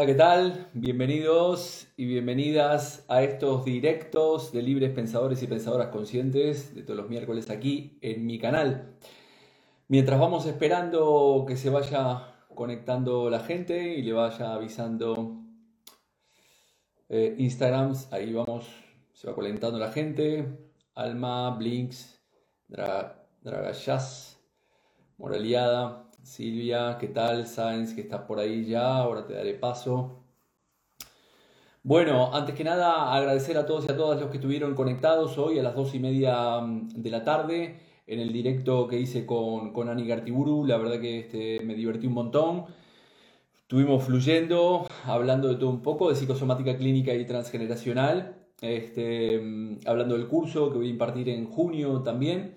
Hola, ¿qué tal? Bienvenidos y bienvenidas a estos directos de libres pensadores y pensadoras conscientes de todos los miércoles aquí en mi canal. Mientras vamos esperando que se vaya conectando la gente y le vaya avisando eh, Instagrams, ahí vamos, se va calentando la gente. Alma, Blinks, Dra Dragayas, Moraliada. Silvia, ¿qué tal? Sáenz, que estás por ahí ya, ahora te daré paso. Bueno, antes que nada, agradecer a todos y a todas los que estuvieron conectados hoy a las dos y media mm, de la tarde en el directo que hice con, con Ani Gartiburu. La verdad que este, me divertí un montón. Estuvimos fluyendo, hablando de todo un poco, de psicosomática clínica y transgeneracional, este, mm, hablando del curso que voy a impartir en junio también.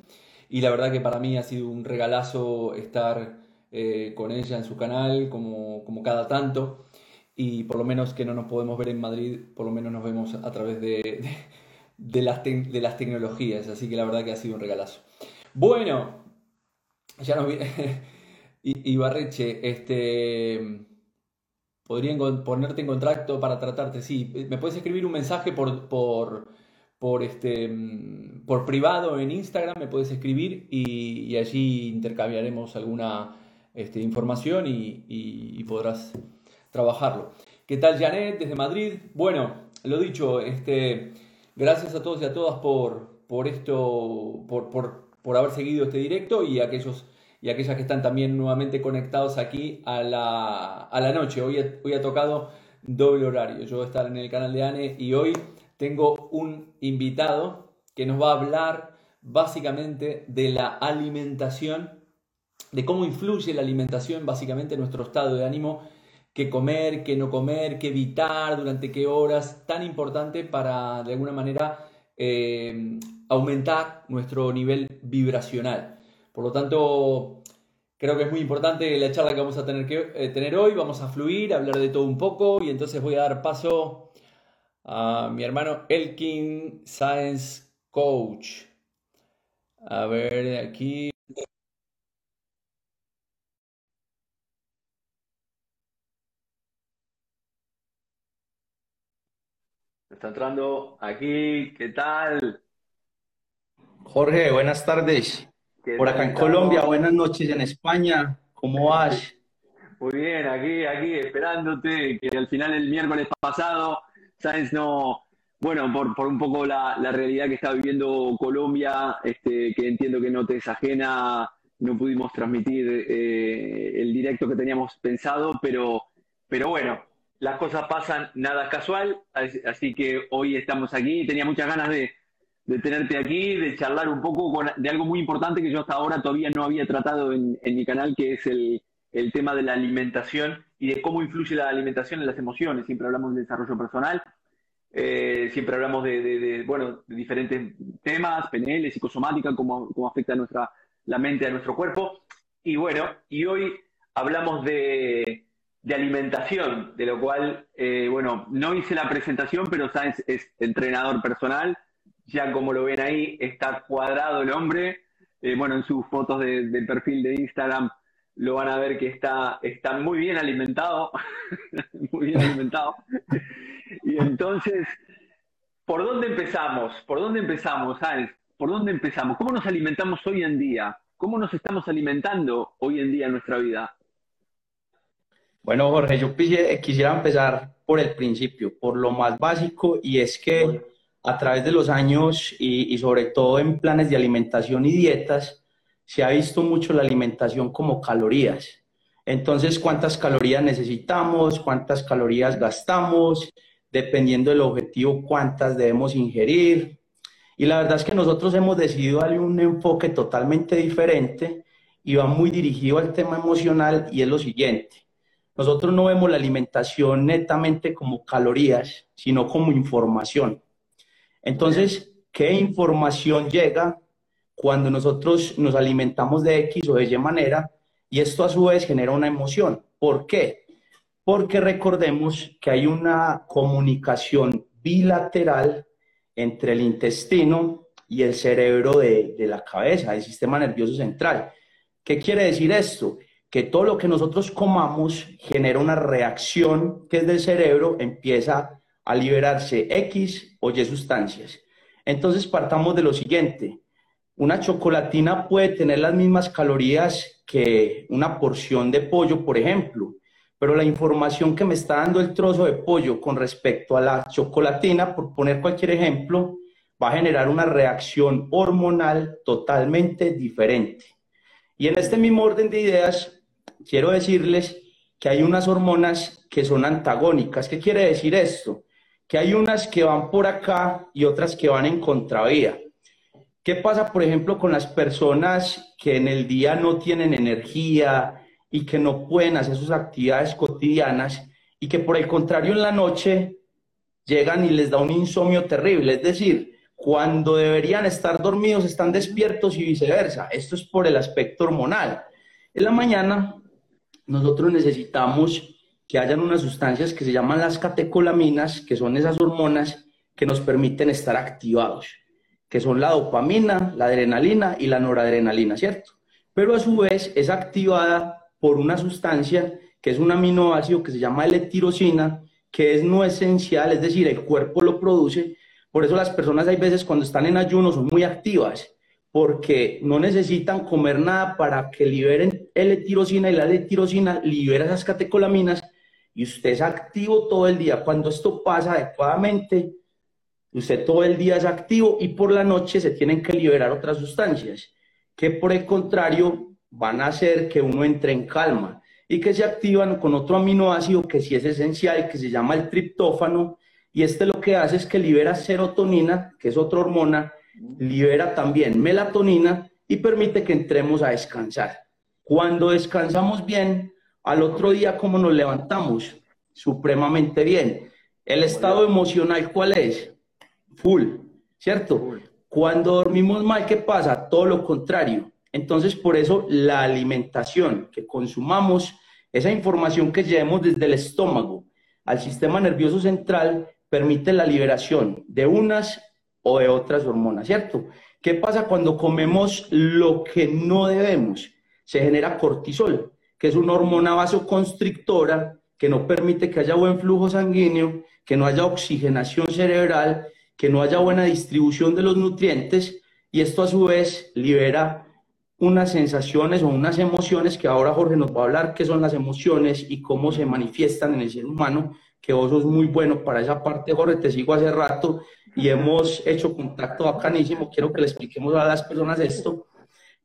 Y la verdad que para mí ha sido un regalazo estar eh, con ella en su canal, como, como, cada tanto. Y por lo menos que no nos podemos ver en Madrid, por lo menos nos vemos a través de, de, las, de las tecnologías. Así que la verdad que ha sido un regalazo. Bueno, ya nos. Ibarreche, este. Podría ponerte en contacto para tratarte. Sí, me puedes escribir un mensaje por, por, por, este, por privado en Instagram, me puedes escribir y allí intercambiaremos alguna este, información y, podrás trabajarlo. ¿Qué tal Janet desde Madrid? Bueno, lo dicho, este, gracias a todos y a todas por, por esto, por, por, haber seguido este directo y aquellos y aquellas que están también nuevamente conectados aquí a la, a la noche. Hoy, hoy ha tocado doble horario. Yo voy a estar en el canal de ANE y hoy tengo un invitado que nos va a hablar básicamente de la alimentación de cómo influye la alimentación básicamente en nuestro estado de ánimo, qué comer, qué no comer, qué evitar, durante qué horas, tan importante para de alguna manera eh, aumentar nuestro nivel vibracional. Por lo tanto, creo que es muy importante la charla que vamos a tener que eh, tener hoy, vamos a fluir, hablar de todo un poco y entonces voy a dar paso a mi hermano Elkin Science Coach. A ver, aquí Está entrando aquí, ¿qué tal? Jorge, buenas tardes. Por acá en Colombia, buenas noches en España. ¿Cómo vas? Muy bien, aquí, aquí, esperándote, que al final el miércoles pasado, ¿sabes? No, bueno, por, por un poco la, la, realidad que está viviendo Colombia, este, que entiendo que no te es ajena, no pudimos transmitir eh, el directo que teníamos pensado, pero, pero bueno, las cosas pasan nada casual, así que hoy estamos aquí. Tenía muchas ganas de, tenerte aquí, de charlar un poco de algo muy importante que yo hasta ahora todavía no había tratado en, mi canal, que es el, tema de la alimentación y de cómo influye la alimentación en las emociones. Siempre hablamos de desarrollo personal, eh, siempre hablamos de, bueno, de diferentes temas, PNL, psicosomática, cómo, cómo afecta nuestra, la mente a nuestro cuerpo. Y bueno, y hoy hablamos de de alimentación, de lo cual, eh, bueno, no hice la presentación, pero Sáenz es entrenador personal, ya como lo ven ahí, está cuadrado el hombre, eh, bueno, en sus fotos de, perfil de Instagram lo van a ver que está, está muy bien alimentado, muy bien alimentado. y entonces, ¿por dónde empezamos? ¿Por dónde empezamos, Sáenz? ¿Por dónde empezamos? ¿Cómo nos alimentamos hoy en día? ¿Cómo nos estamos alimentando hoy en día en nuestra vida? Bueno, Jorge, yo quisiera empezar por el principio, por lo más básico, y es que a través de los años y, sobre todo en planes de alimentación y dietas, se ha visto mucho la alimentación como calorías. Entonces, ¿cuántas calorías necesitamos? ¿Cuántas calorías gastamos? Dependiendo del objetivo, ¿cuántas debemos ingerir? Y la verdad es que nosotros hemos decidido darle un enfoque totalmente diferente y va muy dirigido al tema emocional y es lo siguiente. Nosotros no vemos la alimentación netamente como calorías, sino como información. Entonces, ¿qué información llega cuando nosotros nos alimentamos de X o de Y manera? Y esto a su vez genera una emoción. ¿Por qué? Porque recordemos que hay una comunicación bilateral entre el intestino y el cerebro de, de la cabeza, del sistema nervioso central. ¿Qué quiere decir esto? Que todo lo que nosotros comamos genera una reacción que es del cerebro, empieza a liberarse X o Y sustancias. Entonces partamos de lo siguiente. Una chocolatina puede tener las mismas calorías que una porción de pollo, por ejemplo, pero la información que me está dando el trozo de pollo con respecto a la chocolatina, por poner cualquier ejemplo, va a generar una reacción hormonal totalmente diferente. Y en este mismo orden de ideas, quiero decirles que hay unas hormonas que son antagónicas. ¿Qué quiere decir esto? Que hay unas que van por acá y otras que van en contravía. ¿Qué pasa, por ejemplo, con las personas que en el día no tienen energía y que no pueden hacer sus actividades cotidianas y que por el contrario en la noche llegan y les da un insomnio terrible? Es decir, cuando deberían estar dormidos están despiertos y viceversa. Esto es por el aspecto hormonal. En la mañana nosotros necesitamos que hayan unas sustancias que se llaman las catecolaminas, que son esas hormonas que nos permiten estar activados que son la dopamina, la adrenalina y la noradrenalina, ¿cierto? Pero a su vez es activada por una sustancia que es un aminoácido que se llama L-tirosina, que es no esencial, es decir, el cuerpo lo produce. Por eso las personas hay veces cuando están en ayuno son muy activas, porque no necesitan comer nada para que liberen L-tirosina y la L-tirosina libera esas catecolaminas y usted es activo todo el día. Cuando esto pasa adecuadamente, Usted todo el día es activo y por la noche se tienen que liberar otras sustancias que por el contrario van a hacer que uno entre en calma y que se activan con otro aminoácido que sí es esencial, que se llama el triptófano, y este lo que hace es que libera serotonina, que es otra hormona, libera también melatonina y permite que entremos a descansar. Cuando descansamos bien, al otro día, ¿cómo nos levantamos? Supremamente bien. ¿El estado emocional cuál es? full, ¿cierto? Cuando dormimos mal, ¿qué pasa? Todo lo contrario. Entonces, por eso la alimentación que consumamos, esa información que llevemos desde el estómago al sistema nervioso central, permite la liberación de unas o de otras hormonas, ¿cierto? ¿Qué pasa cuando comemos lo que no debemos? Se genera cortisol, que es una hormona vasoconstrictora que no permite que haya buen flujo sanguíneo, que no haya oxigenación cerebral que no haya buena distribución de los nutrientes y esto a su vez libera unas sensaciones o unas emociones que ahora Jorge nos va a hablar qué son las emociones y cómo se manifiestan en el ser humano, que vos sos muy bueno para esa parte, Jorge, te sigo hace rato y hemos hecho contacto bacanísimo, quiero que le expliquemos a las personas esto,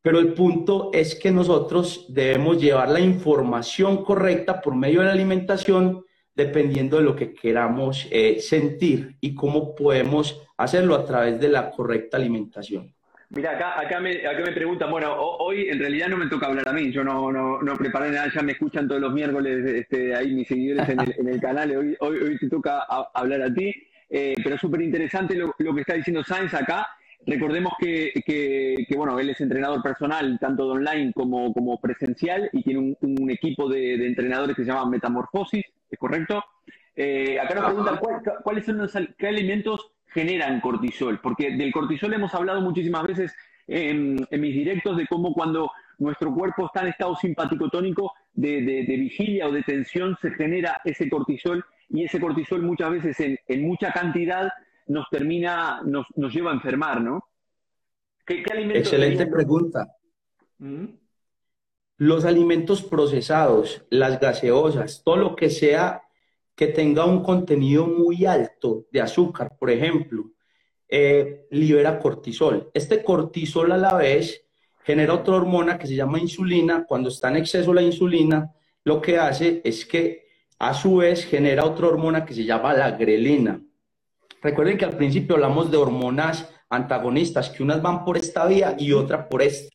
pero el punto es que nosotros debemos llevar la información correcta por medio de la alimentación dependiendo de lo que queramos eh, sentir y cómo podemos hacerlo a través de la correcta alimentación. Mira, acá, acá, me, acá me preguntan, bueno, hoy en realidad no me toca hablar a mí, yo no, no, no preparé nada, ya me escuchan todos los miércoles este, ahí mis seguidores en el, en el canal, hoy, hoy, hoy, te toca hablar a ti, eh, pero súper interesante lo, lo, que está diciendo Sainz acá, Recordemos que, que, bueno, él es entrenador personal, tanto de online como, como presencial, y tiene un, equipo de, entrenadores que se llama Metamorfosis, ¿es correcto? Eh, acá nos preguntan cuáles son los qué alimentos generan cortisol, porque del cortisol hemos hablado muchísimas veces en, mis directos de cómo cuando nuestro cuerpo está en estado simpático tónico de, de, vigilia o de tensión se genera ese cortisol y ese cortisol muchas veces en, en mucha cantidad nos termina, nos, nos lleva a enfermar, ¿no? ¿Qué, Excelente pregunta. ¿Mm? Los alimentos procesados, las gaseosas, todo lo que sea que tenga un contenido muy alto de azúcar, por ejemplo, eh, libera cortisol. Este cortisol a la vez genera otra hormona que se llama insulina. Cuando está en exceso la insulina, lo que hace es que a su vez genera otra hormona que se llama la grelina. Recuerden que al principio hablamos de hormonas antagonistas, que unas van por esta vía y otras por esta.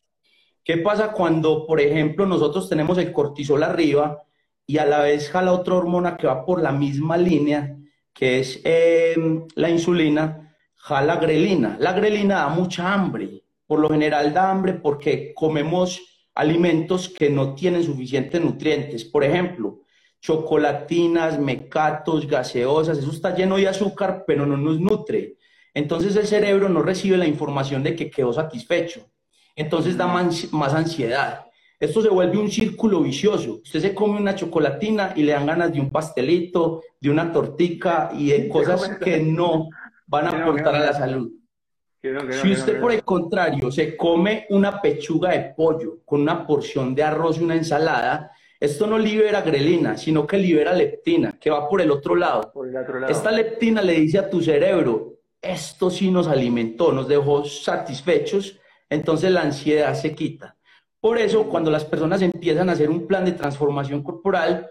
¿Qué pasa cuando, por ejemplo, nosotros tenemos el cortisol arriba y a la vez jala otra hormona que va por la misma línea, que es em, la insulina, jala grelina? La grelina da mucha hambre. Por lo general da hambre porque comemos alimentos que no tienen suficientes nutrientes. Por ejemplo, chocolatinas, mecatos, gaseosas, eso está lleno de azúcar, pero no nos nutre. Entonces el cerebro no recibe la información de que quedó satisfecho. Entonces da más, ansiedad. esto se vuelve un círculo vicioso. Usted se come una chocolatina y le dan ganas de un pastelito, de una tortica y de cosas que no van a aportar a la salud. Si usted, por el contrario, se come una pechuga de pollo con una porción de arroz y una ensalada, esto no libera grelina, sino que libera leptina, que va por el otro lado. Esta leptina le dice a tu cerebro, esto sí nos alimentó, nos dejó satisfechos, entonces la ansiedad se quita. Por eso, cuando las personas empiezan a hacer un plan de transformación corporal,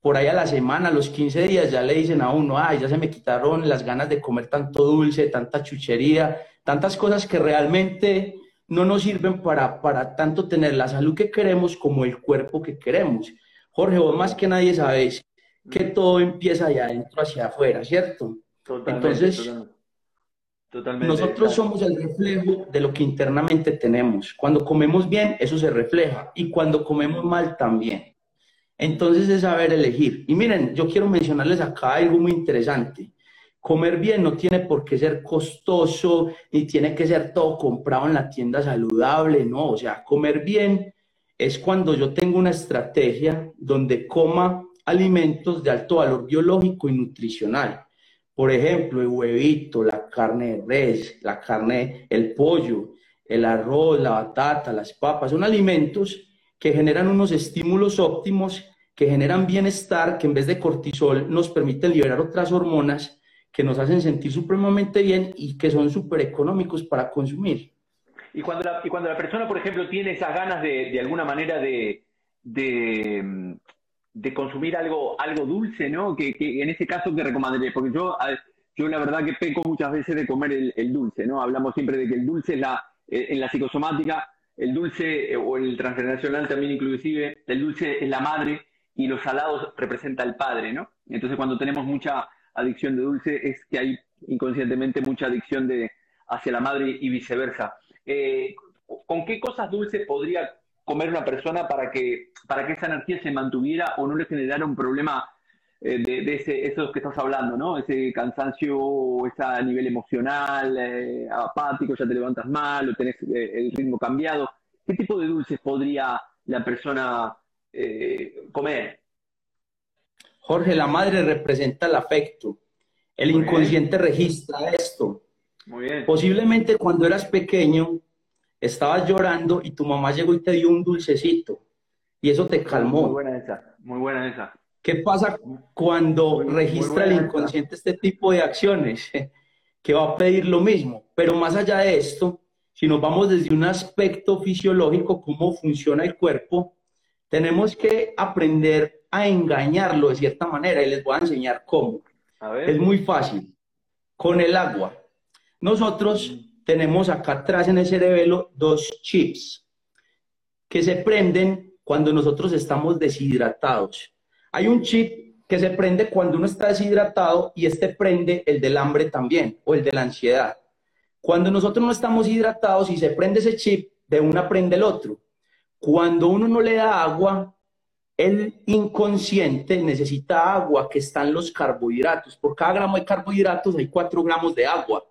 por ahí a la semana, a los 15 días, ya le dicen a uno, ay, ya se me quitaron las ganas de comer tanto dulce, tanta chuchería, tantas cosas que realmente no nos sirven para, para tanto tener la salud que queremos como el cuerpo que queremos. Jorge, vos más que nadie sabes que todo empieza allá adentro hacia afuera, ¿cierto? Entonces, nosotros somos el reflejo de lo que internamente tenemos. Cuando comemos bien, eso se refleja. Y cuando comemos mal, también. Entonces es saber elegir. Y miren, yo quiero mencionarles acá algo muy interesante. Comer bien no tiene por qué ser costoso, ni tiene que ser todo comprado en la tienda saludable, no. O sea, comer bien es cuando yo tengo una estrategia donde coma alimentos de alto valor biológico y nutricional por ejemplo, el huevito, la carne de res, la carne, el pollo, el arroz, la batata, las papas, son alimentos que generan unos estímulos óptimos, que generan bienestar, que en vez de cortisol nos permiten liberar otras hormonas que nos hacen sentir supremamente bien y que son súper económicos para consumir. Y cuando, la, y cuando la persona, por ejemplo, tiene esas ganas de, de alguna manera de, de, de consumir algo, algo dulce, ¿no? Que, en ese caso, ¿qué recomendaría? Porque yo, yo la verdad que peco muchas veces de comer el, dulce, ¿no? Hablamos siempre de que el dulce es la, eh, en la psicosomática, el dulce, eh, o el transgeneracional también inclusive, el dulce es la madre y los salados representa al padre, ¿no? Entonces cuando tenemos mucha adicción de dulce es que hay inconscientemente mucha adicción de, hacia la madre y viceversa. Eh, ¿Con qué cosas dulces podría comer una persona para que, para que esa energía se mantuviera o no le generara un problema eh, de, ese, eso que estás hablando, ¿no? Ese cansancio, ese nivel emocional, eh, apático, ya te levantas mal o tenés el ritmo cambiado. ¿Qué tipo de dulces podría la persona comer? Jorge, la madre representa el afecto. El inconsciente registra esto. Muy bien. Posiblemente cuando eras pequeño estabas llorando y tu mamá llegó y te dio un dulcecito y eso te calmó. Muy buena esa, muy buena esa. ¿Qué pasa cuando registra el inconsciente este tipo de acciones? que va a pedir lo mismo. Pero más allá de esto, si nos vamos desde un aspecto fisiológico, cómo funciona el cuerpo, tenemos que aprender a engañarlo de cierta manera y les voy a enseñar cómo. Es muy fácil. Con el agua. Nosotros tenemos acá atrás en el cerebelo dos chips que se prenden cuando nosotros estamos deshidratados. Hay un chip que se prende cuando uno está deshidratado y este prende el del hambre también o el de la ansiedad. Cuando nosotros no estamos hidratados y se prende ese chip, de una prende el otro. Cuando uno no le da agua, el inconsciente necesita agua, que están los carbohidratos. Por cada gramo de carbohidratos hay cuatro gramos de agua.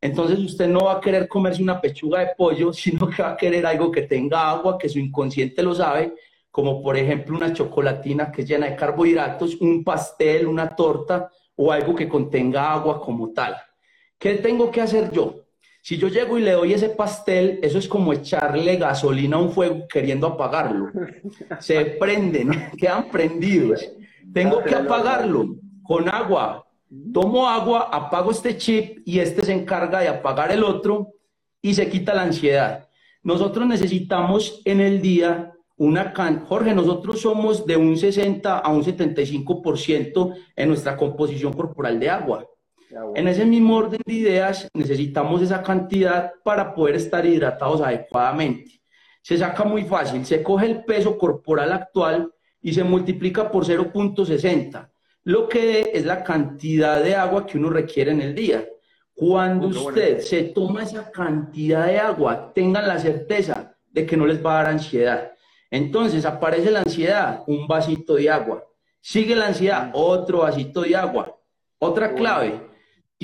Entonces usted no va a querer comerse una pechuga de pollo, sino que va a querer algo que tenga agua, que su inconsciente lo sabe, como por ejemplo una chocolatina que es llena de carbohidratos, un pastel, una torta o algo que contenga agua como tal. ¿Qué tengo que hacer yo? Si yo llego y le doy ese pastel, eso es como echarle gasolina a un fuego queriendo apagarlo. Se prenden, quedan prendidos. Tengo que apagarlo con agua, tomo agua, apago este chip y este se encarga de apagar el otro y se quita la ansiedad. Nosotros necesitamos en el día una can Jorge, nosotros somos de un 60 a un 75% en nuestra composición corporal de agua. En ese mismo orden de ideas, necesitamos esa cantidad para poder estar hidratados adecuadamente. Se saca muy fácil, se coge el peso corporal actual y se multiplica por 0.60 lo que es la cantidad de agua que uno requiere en el día. Cuando usted se toma esa cantidad de agua, tengan la certeza de que no les va a dar ansiedad. Entonces aparece la ansiedad, un vasito de agua. Sigue la ansiedad, otro vasito de agua. Otra clave,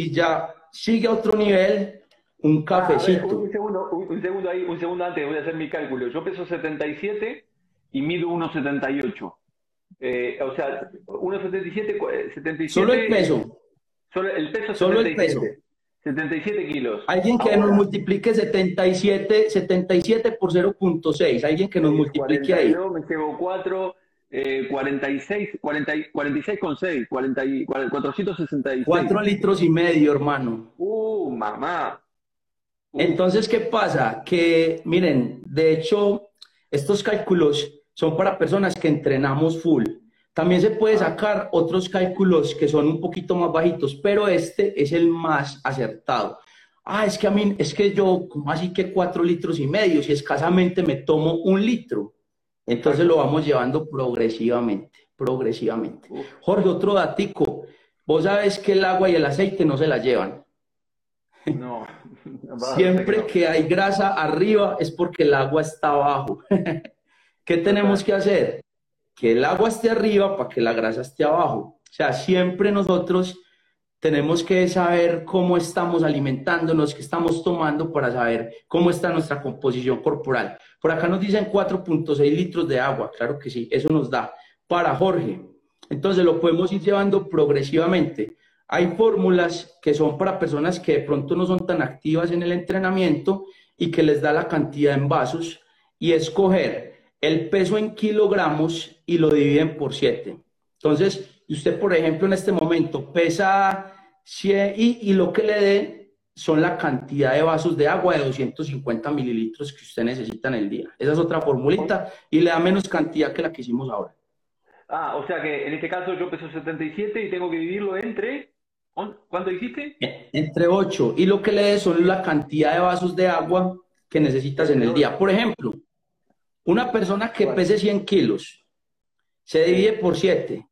y ya sigue a otro nivel, un ah, cafecito. un, segundo, un, segundo ahí, un segundo antes, voy a hacer mi cálculo. Yo peso 77 y mido 1,78. Eh, o sea, 1,77, 77. Solo el peso. Solo el peso. Solo el peso. 77 kilos. Alguien que nos multiplique 77, 77 por 0.6. Alguien que nos multiplique ahí. Me llevo 4, eh, 46, 40, 46 con 6, 40, 466. 4 litros y medio, hermano. Uh, mamá. Uh. Entonces, ¿qué pasa? Que, miren, de hecho, estos cálculos son para personas que entrenamos full. También se puede sacar otros cálculos que son un poquito más bajitos, pero este es el más acertado. Ah, es que a mí, es que yo, como así que cuatro litros y medio, si escasamente me tomo un litro. Entonces lo vamos llevando progresivamente, progresivamente. Jorge, otro datico. Vos sabes que el agua y el aceite no se la llevan. No. Siempre que hay grasa arriba es porque el agua está abajo. ¿Qué tenemos que hacer? Que el agua esté arriba para que la grasa esté abajo. O sea, siempre nosotros tenemos que saber cómo estamos alimentándonos, qué estamos tomando para saber cómo está nuestra composición corporal. Por acá nos dicen 4.6 litros de agua, claro que sí, eso nos da para Jorge. Entonces lo podemos ir llevando progresivamente. Hay fórmulas que son para personas que de pronto no son tan activas en el entrenamiento y que les da la cantidad en vasos y escoger el peso en kilogramos y lo dividen por 7. Entonces, usted, por ejemplo, en este momento pesa 100 y, lo que le dé son la cantidad de vasos de agua de 250 mililitros que usted necesita en el día. Esa es otra formulita y le da menos cantidad que la que hicimos ahora. Ah, o sea que en este caso yo peso 77 y tengo que dividirlo entre... ¿Cuánto dijiste? Entre 8. Y lo que le dé son la cantidad de vasos de agua que necesitas en el día. Por ejemplo, una persona que pese 100 kilos se divide por 7,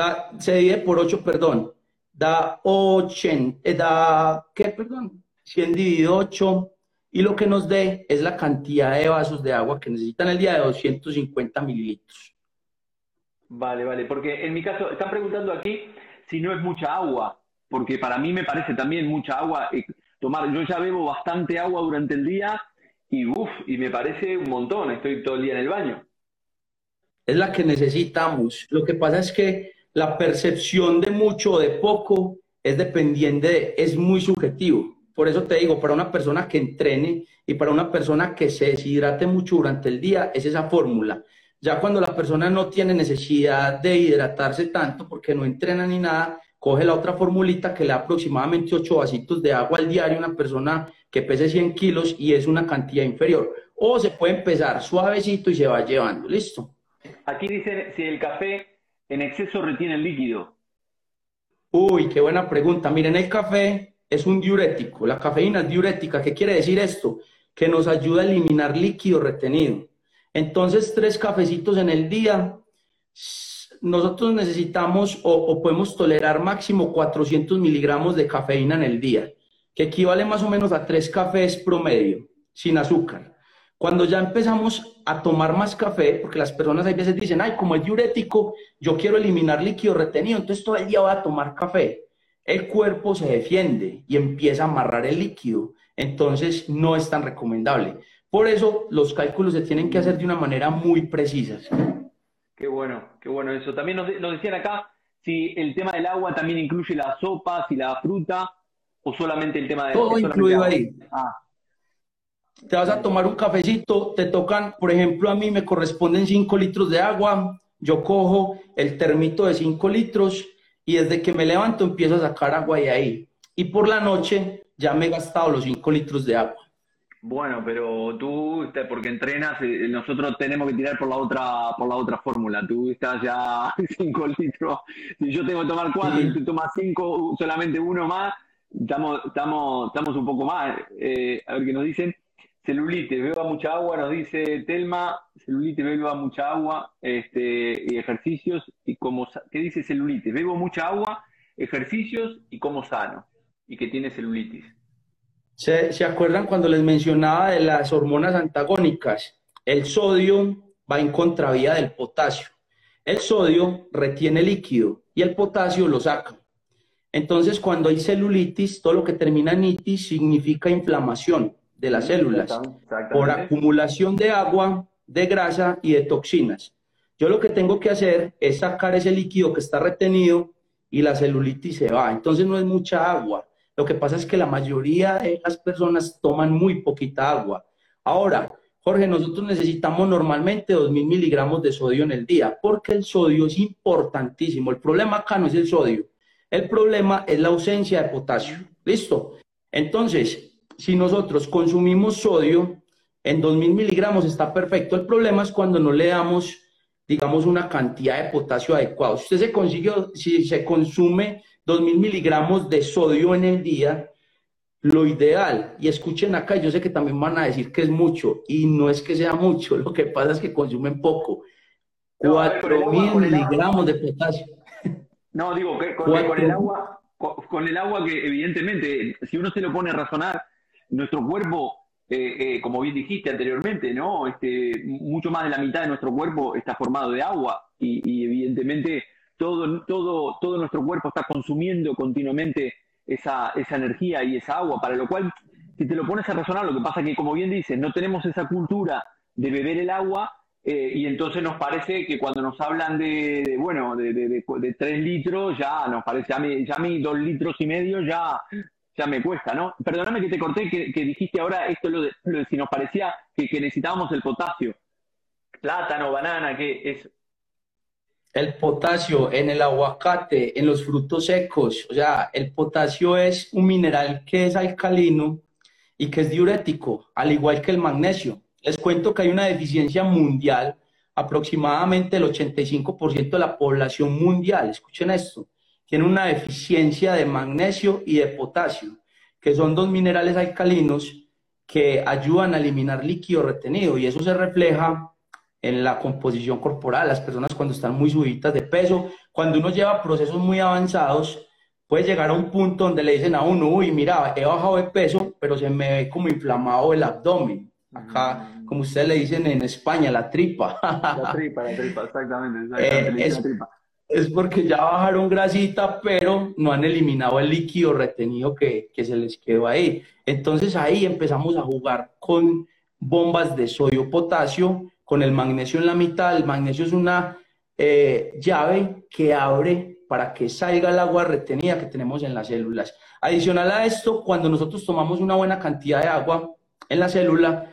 da, se divide por 8, perdón, da 80, eh, da, ¿qué, perdón? 100 dividido 8, y lo que nos dé es la cantidad de vasos de agua que necesitan el día de 250 mililitros. Vale, vale, porque en mi caso, están preguntando aquí si no es mucha agua, porque para mí me parece también mucha agua eh, tomar, yo ya bebo bastante agua durante el día y uff, y me parece un montón, estoy todo el día en el baño. Es la que necesitamos. Lo que pasa es que la percepción de mucho o de poco es dependiente, es muy subjetivo. Por eso te digo, para una persona que entrene y para una persona que se deshidrate mucho durante el día, es esa fórmula. Ya cuando la persona no tiene necesidad de hidratarse tanto porque no entrena ni nada, coge la otra formulita que le da aproximadamente 8 vasitos de agua al diario a una persona que pese 100 kilos y es una cantidad inferior. O se puede empezar suavecito y se va llevando. ¿Listo? Aquí dice si el café en exceso retiene el líquido. Uy, qué buena pregunta. Miren, el café es un diurético. La cafeína es diurética. ¿Qué quiere decir esto? Que nos ayuda a eliminar líquido retenido. Entonces, tres cafecitos en el día nosotros necesitamos o, podemos tolerar máximo 400 miligramos de cafeína en el día, que equivale más o menos a tres cafés promedio, sin azúcar. Cuando ya empezamos a tomar más café, porque las personas a veces dicen, ay, como es diurético, yo quiero eliminar líquido retenido, entonces todo el día voy a tomar café. El cuerpo se defiende y empieza a amarrar el líquido, entonces no es tan recomendable. Por eso los cálculos se tienen que hacer de una manera muy precisa. Qué bueno, qué bueno eso. También nos, decían acá si el tema del agua también incluye las sopas y la fruta o solamente el tema de... Todo incluido ahí. Ah. Te vas a tomar un cafecito, te tocan, por ejemplo, a mí me corresponden 5 litros de agua, yo cojo el termito de 5 litros y desde que me levanto empiezo a sacar agua de ahí. Y por la noche ya me he gastado los 5 litros de agua. Bueno, pero tú, este, porque entrenas, eh, nosotros tenemos que tirar por la otra, por la otra fórmula. Tú estás ya 5 litros. Si yo tengo que tomar 4 y tú tomas 5, solamente uno más, estamos, estamos, estamos un poco más. Eh, a ver qué nos dicen. Celulitis, beba mucha agua, nos dice Telma. Celulitis, beba mucha agua, este, y ejercicios. y como ¿Qué dice celulitis? Bebo mucha agua, ejercicios y como sano. Y que tiene celulitis. ¿Se, acuerdan cuando les mencionaba de las hormonas antagónicas? El sodio va en contravía del potasio. El sodio retiene líquido y el potasio lo saca. Entonces, cuando hay celulitis, todo lo que termina en itis significa inflamación de las células por acumulación de agua de grasa y de toxinas. Yo lo que tengo que hacer es sacar ese líquido que está retenido y la celulitis se va. Entonces no es mucha agua. Lo que pasa es que la mayoría de las personas toman muy poquita agua. Ahora, Jorge, nosotros necesitamos normalmente 2.000 miligramos de sodio en el día, porque el sodio es importantísimo. El problema acá no es el sodio, el problema es la ausencia de potasio. ¿Listo? Entonces, si nosotros consumimos sodio en 2.000 miligramos está perfecto. El problema es cuando no le damos, digamos, una cantidad de potasio adecuada. Si usted se consiguió, si se consume 2.000 miligramos de sodio en el día, lo ideal, y escuchen acá, yo sé que también van a decir que es mucho, y no es que sea mucho, lo que pasa es que consumen poco. 4.000 miligramos de potasio. No, digo, que con, el agua, con, el agua que evidentemente, si uno se lo pone a razonar, nuestro cuerpo, eh, eh, como bien dijiste anteriormente, ¿no? Este, mucho más de la mitad de nuestro cuerpo está formado de agua y, y evidentemente todo, todo, todo nuestro cuerpo está consumiendo continuamente esa, esa energía y esa agua, para lo cual, si te lo pones a razonar, lo que pasa es que, como bien dices, no tenemos esa cultura de beber el agua eh, y entonces nos parece que cuando nos hablan de, bueno, de, de, tres litros, ya nos parece, ya, me, ya mí dos litros y medio ya, me cuesta, ¿no? Perdóname que te corté, que, dijiste ahora esto, lo de, si nos parecía que, que necesitábamos el potasio. Plátano, banana, que es el potasio en el aguacate, en los frutos secos. O sea, el potasio es un mineral que es alcalino y que es diurético, al igual que el magnesio. Les cuento que hay una deficiencia mundial, aproximadamente el 85% de la población mundial, escuchen esto, tiene una deficiencia de magnesio y de potasio, que son dos minerales alcalinos que ayudan a eliminar líquido retenido y eso se refleja en la composición corporal, las personas cuando están muy subidas de peso, cuando uno lleva procesos muy avanzados, puede llegar a un punto donde le dicen a uno, uy, mira, he bajado de peso, pero se me ve como inflamado el abdomen. Acá, mm. como ustedes le dicen en España, la tripa. La tripa, la tripa, exactamente. Eh, es, es, porque ya bajaron grasita, pero no han eliminado el líquido retenido que, que se les quedó ahí. Entonces ahí empezamos a jugar con bombas de sodio potasio con el magnesio en la mitad. El magnesio es una eh, llave que abre para que salga el agua retenida que tenemos en las células. Adicional a esto, cuando nosotros tomamos una buena cantidad de agua en la célula,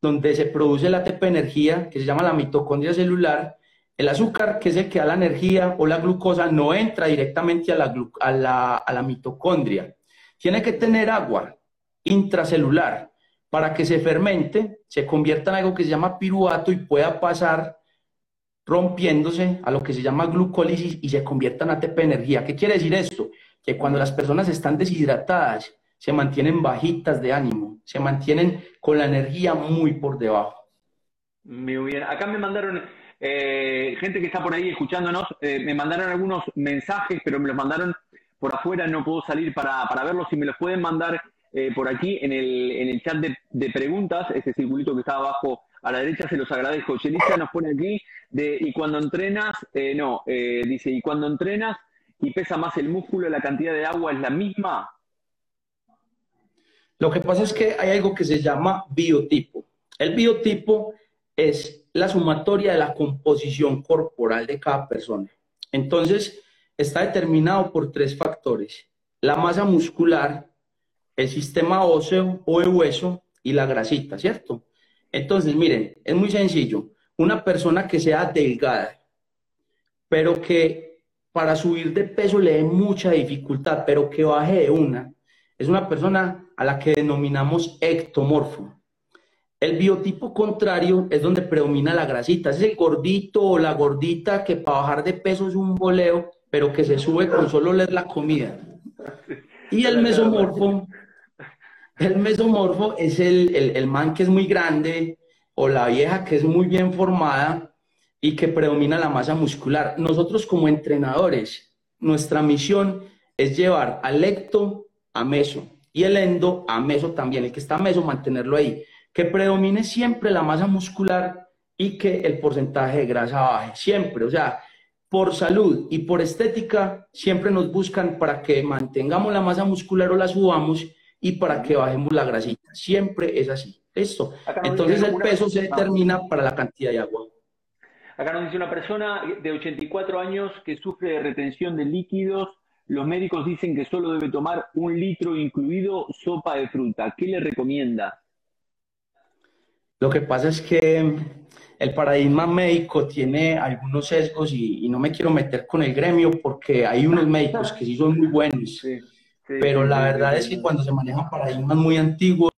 donde se produce la ATP energía, que se llama la mitocondria celular, el azúcar, que es el que da la energía, o la glucosa, no entra directamente a la, mitocondria. Tiene que tener agua intracelular para que se fermente, se convierta en algo que se llama piruvato y pueda pasar rompiéndose a lo que se llama glucólisis y se convierta en ATP energía. ¿Qué quiere decir esto? Que cuando las personas están deshidratadas, se mantienen bajitas de ánimo, se mantienen con la energía muy por debajo. Muy bien. Acá me mandaron, eh, gente que está por ahí escuchándonos, eh, me mandaron algunos mensajes, pero me los mandaron por afuera, no puedo salir para, para verlos. Si me los pueden mandar eh, por aquí en el, en el chat de, preguntas, ese circulito que está abajo a la derecha, se los agradezco. Chelisa nos pone aquí, de, y cuando entrenas, no, dice, y cuando entrenas y pesa más el músculo, la cantidad de agua es la misma. Lo que pasa es que hay algo que se llama biotipo. El biotipo es la sumatoria de la composición corporal de cada persona. Entonces, está determinado por tres factores. La masa muscular, el sistema óseo o el hueso y la grasita, ¿cierto? Entonces, miren, es muy sencillo. Una persona que sea delgada, pero que para subir de peso le dé mucha dificultad, pero que baje de una, es una persona a la que denominamos ectomorfo. El biotipo contrario es donde predomina la grasita, es el gordito o la gordita que para bajar de peso es un boleo, pero que se sube con solo leer la comida. Y el mesomorfo el mesomorfo es el, man que es muy grande o la vieja que es muy bien formada y que predomina la masa muscular. Nosotros como entrenadores, nuestra misión es llevar al ecto a meso y el endo a meso también, el que está a meso mantenerlo ahí, que predomine siempre la masa muscular y que el porcentaje de grasa baje, siempre, o sea, por salud y por estética, siempre nos buscan para que mantengamos la masa muscular o la subamos y para que bajemos la grasita. Siempre es así. Listo. Entonces el peso se determina para la cantidad de agua. Acá nos dice una persona de 84 años que sufre de retención de líquidos. Los médicos dicen que solo debe tomar un litro incluido sopa de fruta. ¿Qué le recomienda? Lo que pasa es que el paradigma médico tiene algunos sesgos y, no me quiero meter con el gremio porque hay unos médicos que sí son muy buenos. pero la verdad es que cuando se manejan paradigmas muy antiguos,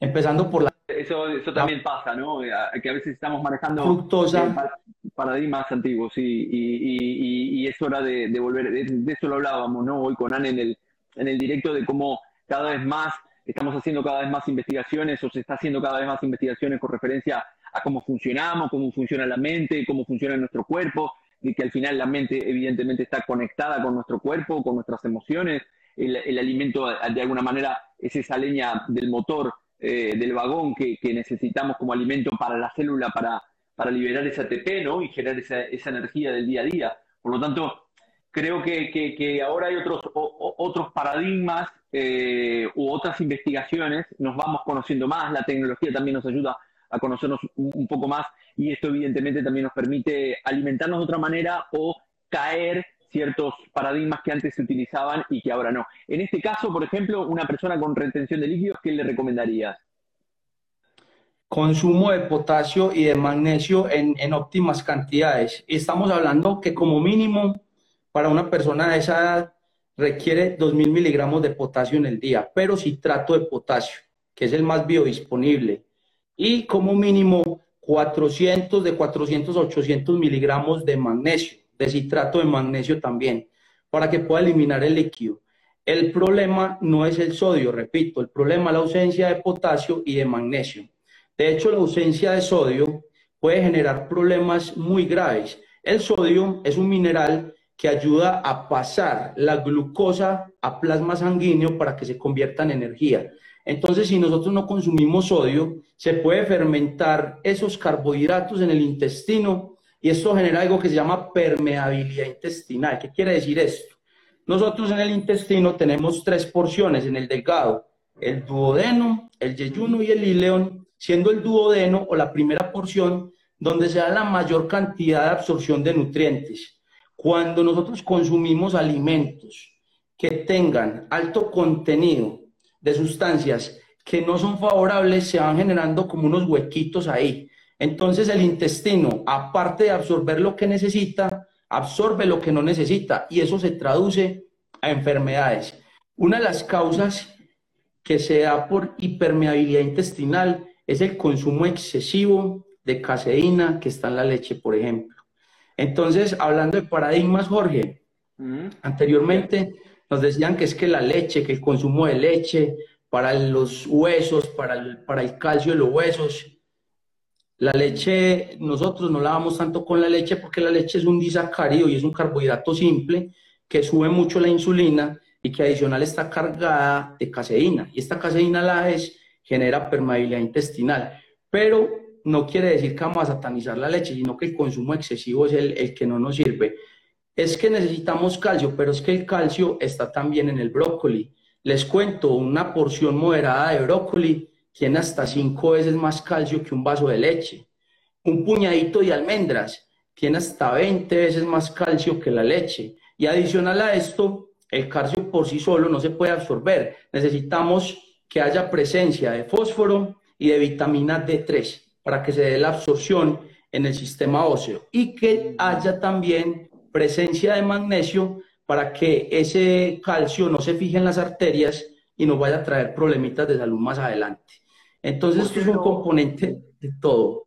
empezando por la eso, eso también pasa, ¿no? Que a veces estamos manejando fructosa. paradigmas antiguos, sí, y, es hora de, volver, de, eso lo hablábamos, ¿no? Hoy con Anne en el, en el directo de cómo cada vez más estamos haciendo cada vez más investigaciones o se está haciendo cada vez más investigaciones con referencia a cómo funcionamos, cómo funciona la mente, cómo funciona nuestro cuerpo, y que al final la mente evidentemente está conectada con nuestro cuerpo, con nuestras emociones, el, el alimento de alguna manera es esa leña del motor eh, del vagón que, necesitamos como alimento para la célula para, para liberar esa ATP ¿no? y generar esa, esa, energía del día a día. Por lo tanto, creo que, que, ahora hay otros, otros paradigmas eh, u otras investigaciones, nos vamos conociendo más, la tecnología también nos ayuda a conocernos un poco más y esto evidentemente también nos permite alimentarnos de otra manera o caer ciertos paradigmas que antes se utilizaban y que ahora no. En este caso, por ejemplo, una persona con retención de líquidos, ¿qué le recomendarías? Consumo de potasio y de magnesio en, en óptimas cantidades. Estamos hablando que como mínimo para una persona de esa edad requiere 2.000 miligramos de potasio en el día, pero citrato de potasio, que es el más biodisponible, y como mínimo 400 de 400 a 800 miligramos de magnesio de citrato de magnesio también, para que pueda eliminar el líquido. El problema no es el sodio, repito, el problema es la ausencia de potasio y de magnesio. De hecho, la ausencia de sodio puede generar problemas muy graves. El sodio es un mineral que ayuda a pasar la glucosa a plasma sanguíneo para que se convierta en energía. Entonces, si nosotros no consumimos sodio, se puede fermentar esos carbohidratos en el intestino y esto genera algo que se llama permeabilidad intestinal. ¿Qué quiere decir esto? Nosotros en el intestino tenemos tres porciones en el delgado, el duodeno, el yeyuno y el ileón, siendo el duodeno o la primera porción donde se da la mayor cantidad de absorción de nutrientes. Cuando nosotros consumimos alimentos que tengan alto contenido de sustancias que no son favorables, se van generando como unos huequitos ahí. Entonces el intestino, aparte de absorber lo que necesita, absorbe lo que no necesita y eso se traduce a enfermedades. Una de las causas que se da por hipermeabilidad intestinal es el consumo excesivo de caseína que está en la leche, por ejemplo. Entonces, hablando de paradigmas, Jorge, anteriormente nos decían que es que la leche, que el consumo de leche para los huesos, para el, para el calcio de los huesos, la leche, nosotros no la damos tanto con la leche porque la leche es un disacárido y es un carbohidrato simple que sube mucho la insulina y que adicional está cargada de caseína. Y esta caseína la es, genera permeabilidad intestinal. Pero no quiere decir que vamos a satanizar la leche, sino que el consumo excesivo es el, el que no nos sirve. Es que necesitamos calcio, pero es que el calcio está también en el brócoli. Les cuento, una porción moderada de brócoli tiene hasta cinco veces más calcio que un vaso de leche. Un puñadito de almendras tiene hasta 20 veces más calcio que la leche. Y adicional a esto, el calcio por sí solo no se puede absorber. Necesitamos que haya presencia de fósforo y de vitamina D3 para que se dé la absorción en el sistema óseo y que haya también presencia de magnesio para que ese calcio no se fije en las arterias y nos vaya a traer problemitas de salud más adelante. Entonces, esto es un componente de todo.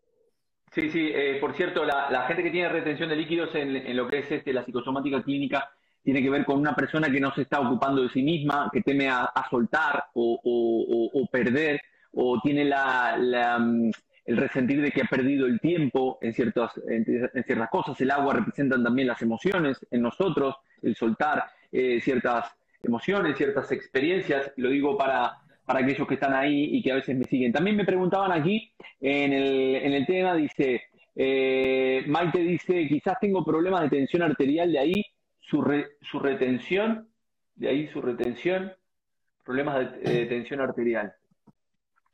Sí, sí, eh, por cierto, la, gente que tiene retención de líquidos en, lo que es este, la psicosomática clínica tiene que ver con una persona que no se está ocupando de sí misma, que teme a, soltar o, perder, o tiene la, mm, el resentir de que ha perdido el tiempo en ciertas, en, ciertas cosas. El agua representan también las emociones en nosotros, el soltar eh, ciertas emociones, ciertas experiencias, lo digo para, para aquellos que están ahí y que a veces me siguen. También me preguntaban aquí en el, en el tema, dice, eh, Maite dice, quizás tengo problemas de tensión arterial, de ahí su, su retención, de ahí su retención, problemas de, tensión arterial.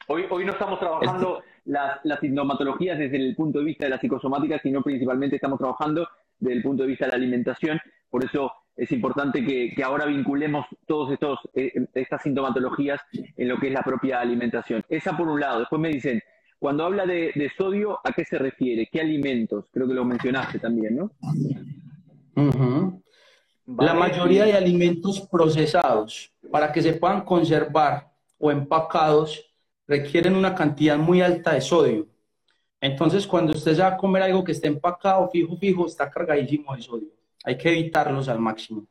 Hoy, hoy no estamos trabajando las, las sintomatologías desde el punto de vista de la psicosomática, sino principalmente estamos trabajando desde el punto de vista de la alimentación. Por eso es importante que, ahora vinculemos todas eh, estas sintomatologías en lo que es la propia alimentación. Esa por un lado. Después me dicen, cuando habla de, sodio, ¿a qué se refiere? ¿Qué alimentos? Creo que lo mencionaste también, ¿no? La mayoría de alimentos procesados, para que se puedan conservar o empacados, requieren una cantidad muy alta de sodio. Entonces, cuando usted va a comer algo que esté empacado, fijo, fijo, está cargadísimo de sodio. Hay que evitarlos al máximo.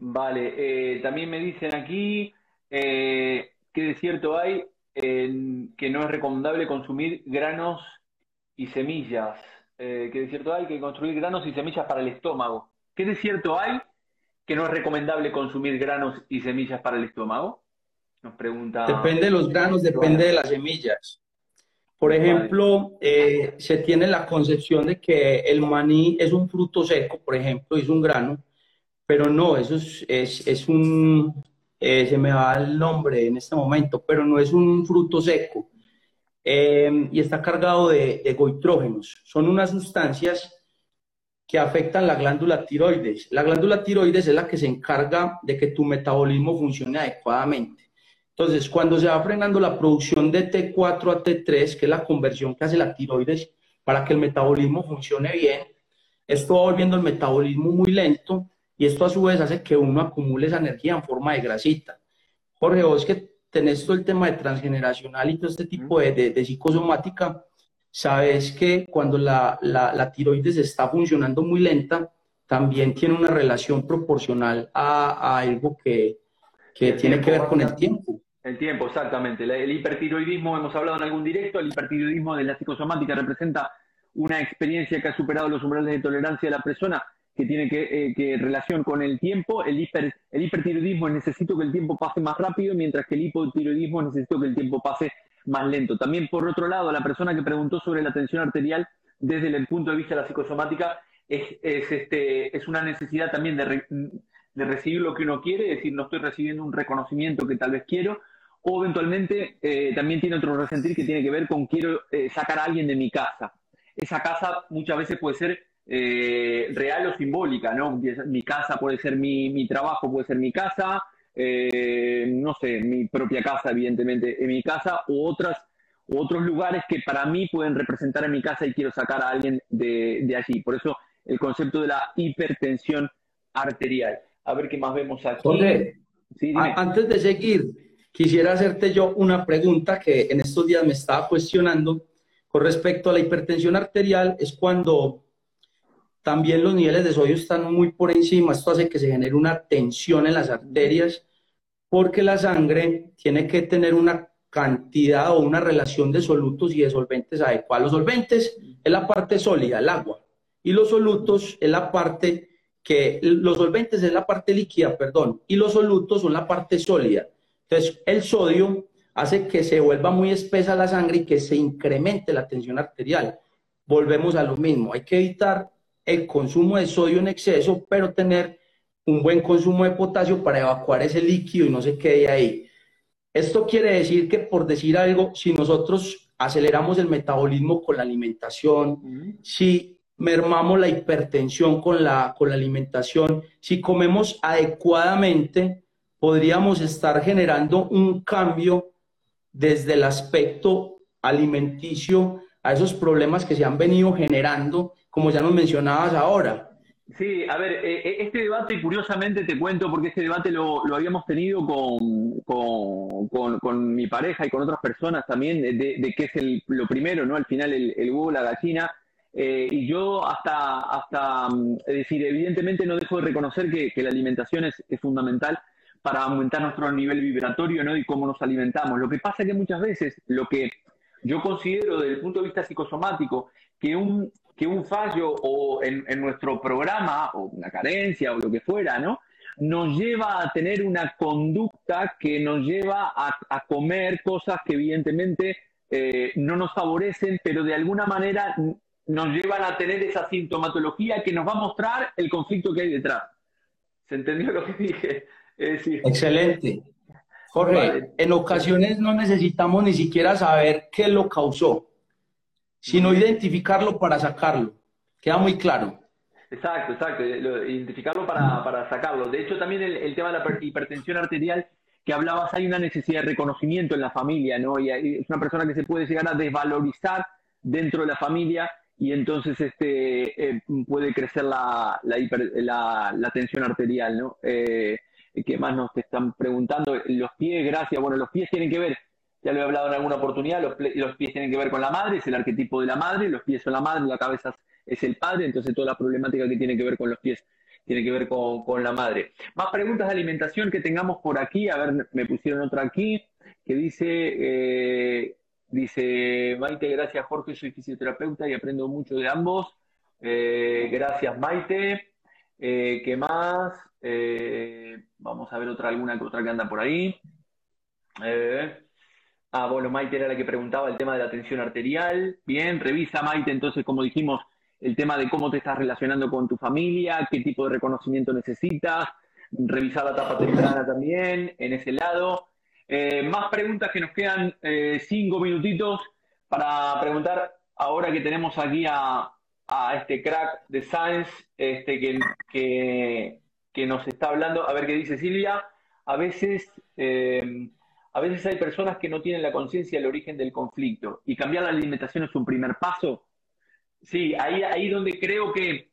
Vale, eh, también me dicen aquí eh, que de cierto hay que no es recomendable consumir granos y semillas. Eh, que de cierto hay que construir granos y semillas para el estómago. ¿Qué de cierto hay que no es recomendable consumir granos y semillas para el estómago? Nos pregunta. Depende de los granos, depende de las semillas. Por ejemplo, eh, se tiene la concepción de que el maní es un fruto seco, por ejemplo, es un grano, pero no, eso es, es, un, eh, se me va el nombre en este momento, pero no es un fruto seco. Eh, y está cargado de, de goitrógenos. Son unas sustancias que afectan la glándula tiroides. La glándula tiroides es la que se encarga de que tu metabolismo funcione adecuadamente. Entonces, cuando se va frenando la producción de T4 a T3, que es la conversión que hace la tiroides para que el metabolismo funcione bien, esto va volviendo el metabolismo muy lento y esto a su vez hace que uno acumule esa energía en forma de grasita. Jorge, vos que tenés todo el tema de transgeneracional y todo este tipo de, de, psicosomática, sabes que cuando la, la, tiroides está funcionando muy lenta, también tiene una relación proporcional a, algo que, que tiene que ver con el tiempo. El tiempo, exactamente. El hipertiroidismo, hemos hablado en algún directo, el hipertiroidismo de la psicosomática representa una experiencia que ha superado los umbrales de tolerancia de la persona, que tiene que, eh, relación con el tiempo. El, hiper, el hipertiroidismo necesito que el tiempo pase más rápido, mientras que el hipotiroidismo necesito que el tiempo pase más lento. También, por otro lado, la persona que preguntó sobre la tensión arterial desde el punto de vista de la psicosomática es, es, este, es una necesidad también de, de recibir lo que uno quiere, es decir, no estoy recibiendo un reconocimiento que tal vez quiero, o eventualmente eh, también tiene otro resentir que tiene que ver con quiero eh, sacar a alguien de mi casa. Esa casa muchas veces puede ser eh, real o simbólica, ¿no? Mi casa puede ser mi, mi trabajo, puede ser mi casa, no sé, mi propia casa, evidentemente, en mi casa, u otras otros lugares que para mí pueden representar en mi casa y quiero sacar a alguien de, de allí. Por eso el concepto de la hipertensión arterial. A ver qué más vemos aquí. antes de seguir, Quisiera hacerte yo una pregunta que en estos días me estaba cuestionando con respecto a la hipertensión arterial, es cuando también los niveles de sodio están muy por encima, esto hace que se genere una tensión en las arterias, porque la sangre tiene que tener una cantidad o una relación de solutos y de solventes adecuada. Los solventes es la parte sólida, el agua, y los solutos es la parte que, los solventes es la parte líquida, perdón, y los solutos son la parte sólida. Entonces, el sodio hace que se vuelva muy espesa la sangre y que se incremente la tensión arterial. Volvemos a lo mismo, hay que evitar el consumo de sodio en exceso, pero tener un buen consumo de potasio para evacuar ese líquido y no se quede ahí. Esto quiere decir que, por decir algo, si nosotros aceleramos el metabolismo con la alimentación, si mermamos la hipertensión con la, con la alimentación, si comemos adecuadamente, podríamos estar generando un cambio desde el aspecto alimenticio a esos problemas que se han venido generando, como ya nos mencionabas ahora. Sí, a ver, eh, eh, este debate, curiosamente te cuento, porque este debate lo, habíamos tenido con, con, mi pareja y con otras personas también, de, qué es el, lo primero, ¿no? Al final el, el huevo, la gallina. Eh, y yo hasta, hasta, mm, es decir, evidentemente no dejo de reconocer que, la alimentación es, es fundamental, para aumentar nuestro nivel vibratorio ¿no? y cómo nos alimentamos. Lo que pasa es que muchas veces lo que yo considero desde el punto de vista psicosomático, que un, que un fallo o en, nuestro programa, o una carencia o lo que fuera, ¿no? nos lleva a tener una conducta que nos lleva a, comer cosas que evidentemente eh, no nos favorecen, pero de alguna manera nos llevan a tener esa sintomatología que nos va a mostrar el conflicto que hay detrás. ¿Se entendió lo que dije? Excelente. Jorge, en ocasiones no necesitamos ni siquiera saber qué lo causó, sino identificarlo para sacarlo. Queda muy claro. Exacto, exacto. Identificarlo para, para sacarlo. De hecho, también el, tema de la hipertensión arterial que hablabas, hay una necesidad de reconocimiento en la familia, ¿no? Y es una persona que se puede llegar a desvalorizar dentro de la familia y entonces este eh, puede crecer la, la, la, tensión arterial, ¿no? Eh, ¿Qué más nos están preguntando? Los pies, gracias. Bueno, los pies tienen que ver, ya lo he hablado en alguna oportunidad, los, los pies tienen que ver con la madre, es el arquetipo de la madre, los pies son la madre, la cabeza es el padre, entonces toda la problemática que tiene que ver con los pies tiene que ver con, la madre. Más preguntas de alimentación que tengamos por aquí. A ver, me pusieron otra aquí que dice, eh, dice Maite, gracias Jorge, soy fisioterapeuta y aprendo mucho de ambos. Eh, gracias Maite. Eh, ¿Qué más? vamos a ver otra, alguna otra que anda por ahí. ah, bueno, Maite era la que preguntaba el tema de la tensión arterial. Bien, revisa Maite, entonces, como dijimos, el tema de cómo te estás relacionando con tu familia, qué tipo de reconocimiento necesitas, revisar la etapa temprana también en ese lado. Eh, más preguntas que nos quedan eh, cinco minutitos para preguntar ahora que tenemos aquí a, este crack de Science este, que, que, nos está hablando. A ver qué dice Silvia. A veces, eh, a veces hay personas que no tienen la conciencia del origen del conflicto y cambiar la alimentación es un primer paso. Sí, ahí, ahí donde creo que,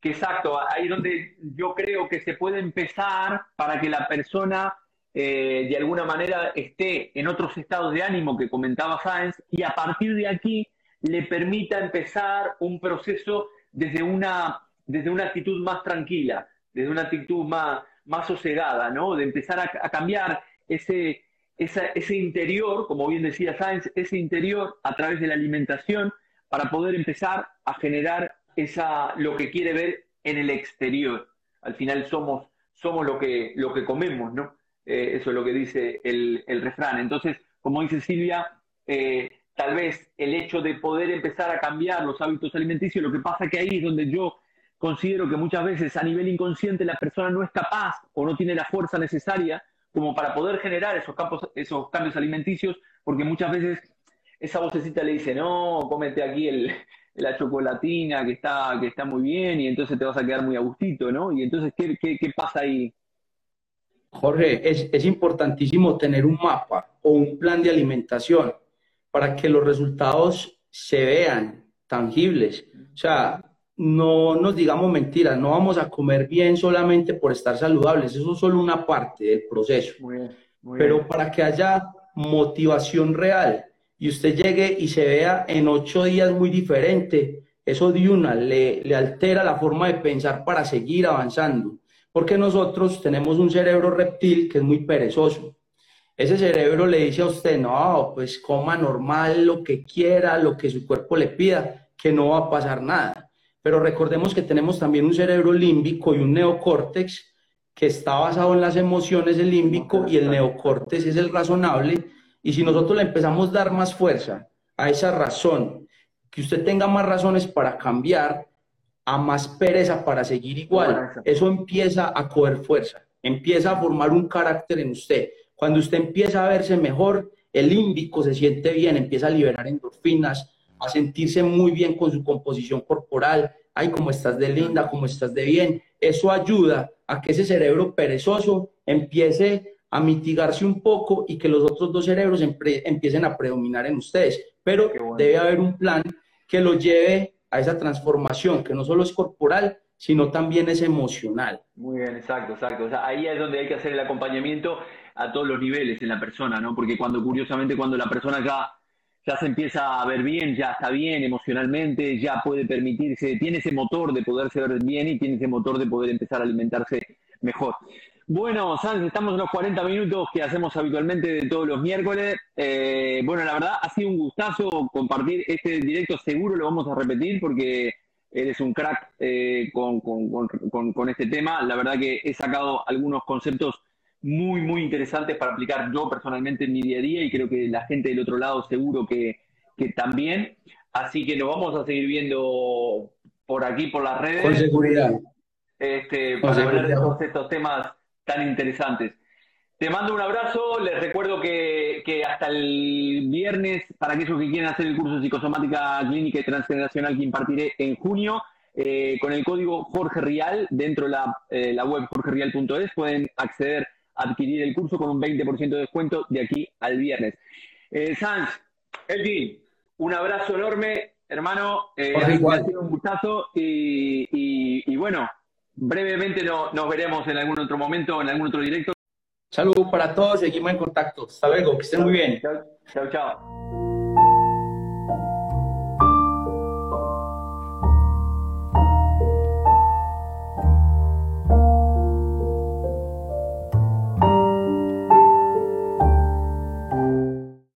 que, exacto, ahí donde yo creo que se puede empezar para que la persona eh, de alguna manera esté en otros estados de ánimo que comentaba Sáenz y a partir de aquí le permita empezar un proceso desde una, desde una actitud más tranquila, desde una actitud más, más sosegada, ¿no? De empezar a, cambiar ese, ese interior, como bien decía Sáenz, ese interior a través de la alimentación para poder empezar a generar esa, lo que quiere ver en el exterior. Al final somos, somos lo, que, lo que comemos, ¿no? Eh, eso es lo que dice el, refrán. Entonces, como dice Silvia, eh, tal vez el hecho de poder empezar a cambiar los hábitos alimenticios, lo que pasa que ahí es donde yo considero que muchas veces a nivel inconsciente la persona no es capaz o no tiene la fuerza necesaria como para poder generar esos, campos, esos cambios alimenticios, porque muchas veces esa vocecita le dice, no, cómete aquí el, la chocolatina que está, que está muy bien y entonces te vas a quedar muy a gustito, ¿no? Y entonces, ¿qué, qué, pasa ahí? Jorge, es, es, importantísimo tener un mapa o un plan de alimentación para que los resultados se vean tangibles. O sea, no nos digamos mentiras, no vamos a comer bien solamente por estar saludables, eso es solo una parte del proceso. Muy bien, Pero para que haya motivación real, y usted llegue y se vea en ocho días muy diferente, eso de una le, le altera la forma de pensar para seguir avanzando. Porque nosotros tenemos un cerebro reptil que es muy perezoso. Ese cerebro le dice a usted, no, pues coma normal lo que quiera, lo que su cuerpo le pida, que no va a pasar nada. Pero recordemos que tenemos también un cerebro límbico y un neocórtex que está basado en las emociones, el límbico, y el neocórtex es el razonable, y si nosotros le empezamos a dar más fuerza a esa razón, que usted tenga más razones para cambiar, a más pereza para seguir igual, eso empieza a coger fuerza, empieza a formar un carácter en usted. Cuando usted empieza a verse mejor, el límbico se siente bien, empieza a liberar endorfinas, a sentirse muy bien con su composición corporal. Ay, cómo estás de linda, cómo estás de bien. Eso ayuda a que ese cerebro perezoso empiece a mitigarse un poco y que los otros dos cerebros empiecen a predominar en ustedes. Pero debe haber un plan que lo lleve a esa transformación, que no solo es corporal, sino también es emocional. Muy bien, exacto, exacto. O sea, ahí es donde hay que hacer el acompañamiento a todos los niveles en la persona, ¿no? Porque cuando, curiosamente, cuando la persona ya, ya se empieza a ver bien, ya está bien emocionalmente, ya puede permitirse, tiene ese motor de poderse ver bien y tiene ese motor de poder empezar a alimentarse mejor. Bueno, Sanz, estamos en los 40 minutos que hacemos habitualmente de todos los miércoles. Eh, bueno, la verdad ha sido un gustazo compartir este directo, seguro lo vamos a repetir porque eres un crack eh, con, con, este tema. La verdad que he sacado algunos conceptos muy, muy interesantes para aplicar yo personalmente en mi día a día y creo que la gente del otro lado seguro que, que también. Así que nos vamos a seguir viendo por aquí, por las redes. Con seguridad. Este, para hablar de todos estos temas tan interesantes. Te mando un abrazo, les recuerdo que, que, hasta el viernes, para aquellos que quieren hacer el curso de psicosomática clínica y transgeneracional que impartiré en junio, eh, con el código Jorge Rial, dentro de la, eh, la web jorgerial.es, pueden acceder adquirir el curso con un 20% de descuento de aquí al viernes. Eh, Sanz, Elgin, un abrazo enorme, hermano. Eh, ha sido un gustazo y, y, y bueno, brevemente no, nos veremos en algún otro momento, en algún otro directo. Saludos para todos, seguimos en contacto. Hasta luego, que estén muy bien. Chao, chao. chao.